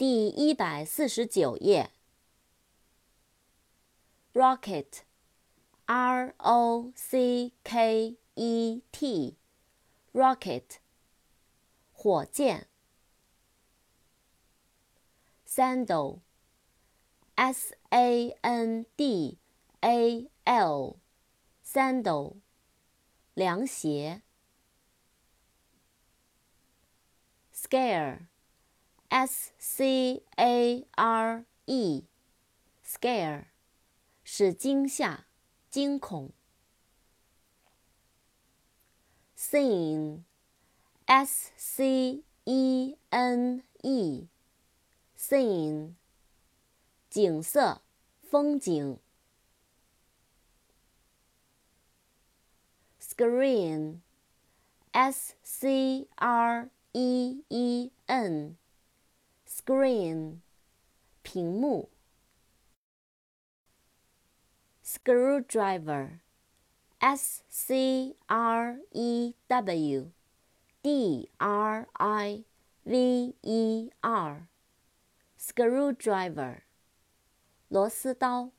第一百四十九页。rocket，r o c k e t，rocket，火箭。sandal，s a n d a l，sandal，凉鞋。scare。S C A R E，scare，使惊吓、惊恐。Scene，S C E N E，scene，景色、风景。Screen，S C R E E N。Screen，屏幕。Screwdriver，S C R E W D R I V E R，Screwdriver，螺丝刀。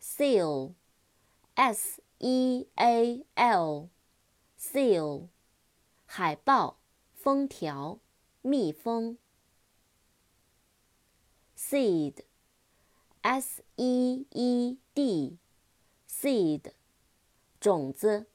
Seal，S E A L，Seal，海报、封条。蜜蜂，seed，s e e d，seed，种子。